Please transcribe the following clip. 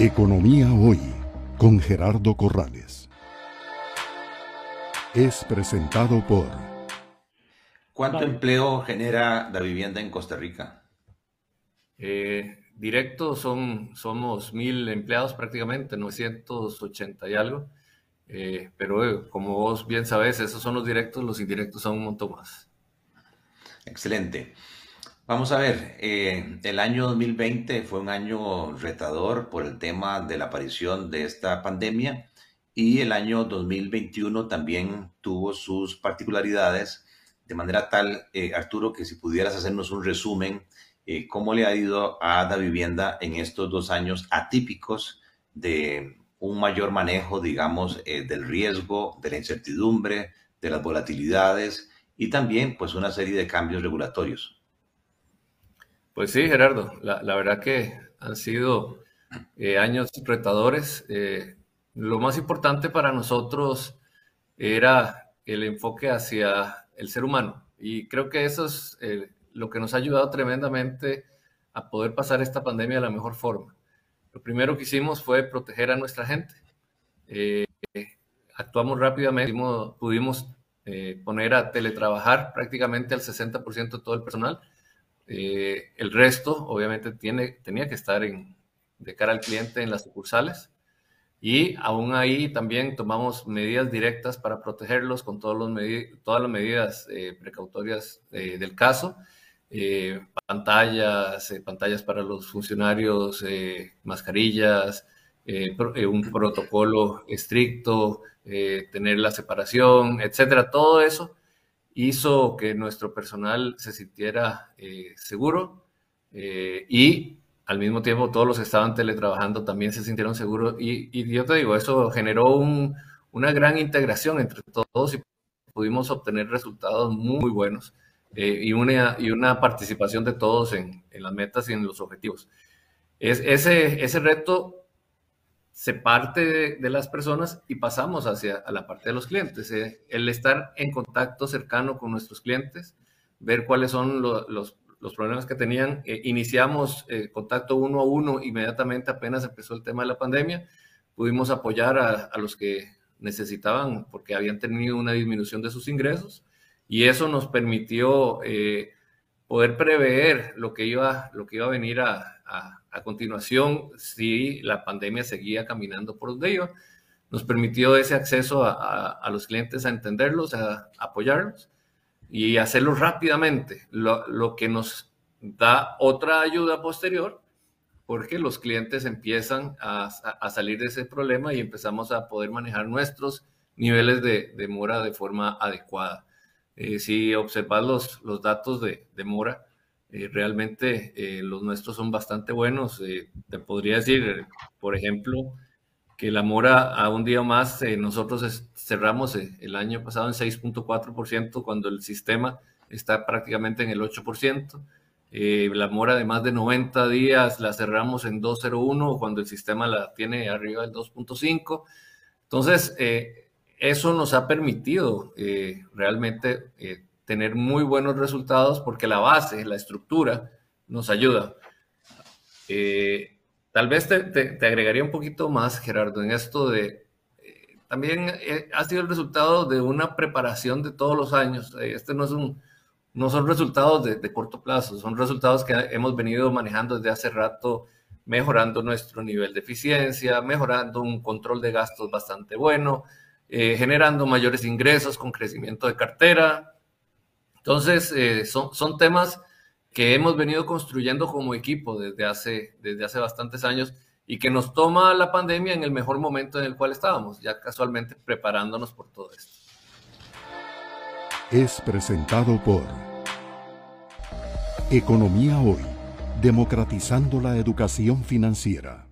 Economía Hoy con Gerardo Corrales. Es presentado por... ¿Cuánto empleo genera la vivienda en Costa Rica? Eh, directo son, somos mil empleados prácticamente, 980 y algo. Eh, pero eh, como vos bien sabes, esos son los directos, los indirectos son un montón más. Excelente. Vamos a ver, eh, el año 2020 fue un año retador por el tema de la aparición de esta pandemia y el año 2021 también tuvo sus particularidades, de manera tal, eh, Arturo, que si pudieras hacernos un resumen, eh, ¿cómo le ha ido a la vivienda en estos dos años atípicos de un mayor manejo, digamos, del riesgo, de la incertidumbre, de las volatilidades y también pues una serie de cambios regulatorios? Pues sí, Gerardo, la, verdad que han sido eh, años retadores. Eh, lo más importante para nosotros era el enfoque hacia el ser humano y creo que eso es eh, lo que nos ha ayudado tremendamente a poder pasar esta pandemia de la mejor forma. Lo primero que hicimos fue proteger a nuestra gente. actuamos rápidamente, pudimos poner a teletrabajar prácticamente al 60% de todo el personal eh, el resto, obviamente, tiene, tenía que estar en, de cara al cliente en las sucursales. Y aún ahí también tomamos medidas directas para protegerlos con todos los todas las medidas eh, precautorias eh, del caso. pantallas, pantallas para los funcionarios, mascarillas, un protocolo estricto, tener la separación, etcétera. Todo eso hizo que nuestro personal se sintiera eh, seguro eh, y al mismo tiempo todos los que estaban teletrabajando también se sintieron seguros y, yo te digo, eso generó una gran integración entre todos y pudimos obtener resultados muy, buenos eh, y, una, y una participación de todos en, en, las metas y en los objetivos. Es, ese, ese reto se parte de, las personas y pasamos hacia la parte de los clientes. Eh, el estar en contacto cercano con nuestros clientes, ver cuáles son los, los, problemas que tenían. Eh, iniciamos eh, contacto uno a uno inmediatamente apenas empezó el tema de la pandemia. Pudimos apoyar a, a los que necesitaban porque habían tenido una disminución de sus ingresos y eso nos permitió poder prever lo que iba, lo que iba a venir a, a, continuación si la pandemia seguía caminando por donde iba. Nos permitió ese acceso a, a los clientes a entenderlos, a, apoyarlos y hacerlo rápidamente, lo, lo, que nos da otra ayuda posterior porque los clientes empiezan a, salir de ese problema y empezamos a poder manejar nuestros niveles de, de mora de forma adecuada. Eh, si observas los, los datos de, de mora, eh, realmente eh, los nuestros son bastante buenos. te podría decir, por ejemplo, que la mora a un día más, nosotros cerramos el año pasado en 6.4% cuando el sistema está prácticamente en el 8%. la mora de más de 90 días la cerramos en 2.01 cuando el sistema la tiene arriba del 2.5. Entonces, eso nos ha permitido eh, realmente eh, tener muy buenos resultados porque la base, la estructura, nos ayuda. Eh, tal vez te, agregaría un poquito más, Gerardo, en esto de... también ha sido el resultado de una preparación de todos los años. este no, es un, no son resultados de, de corto plazo, son resultados que hemos venido manejando desde hace rato mejorando nuestro nivel de eficiencia, mejorando un control de gastos bastante bueno, eh, generando mayores ingresos con crecimiento de cartera. Entonces, eh, son, son temas que hemos venido construyendo como equipo desde hace, desde hace bastantes años y que nos toma la pandemia en el mejor momento en el cual estábamos, ya casualmente preparándonos por todo esto. Es presentado por Economía Hoy, democratizando la educación financiera.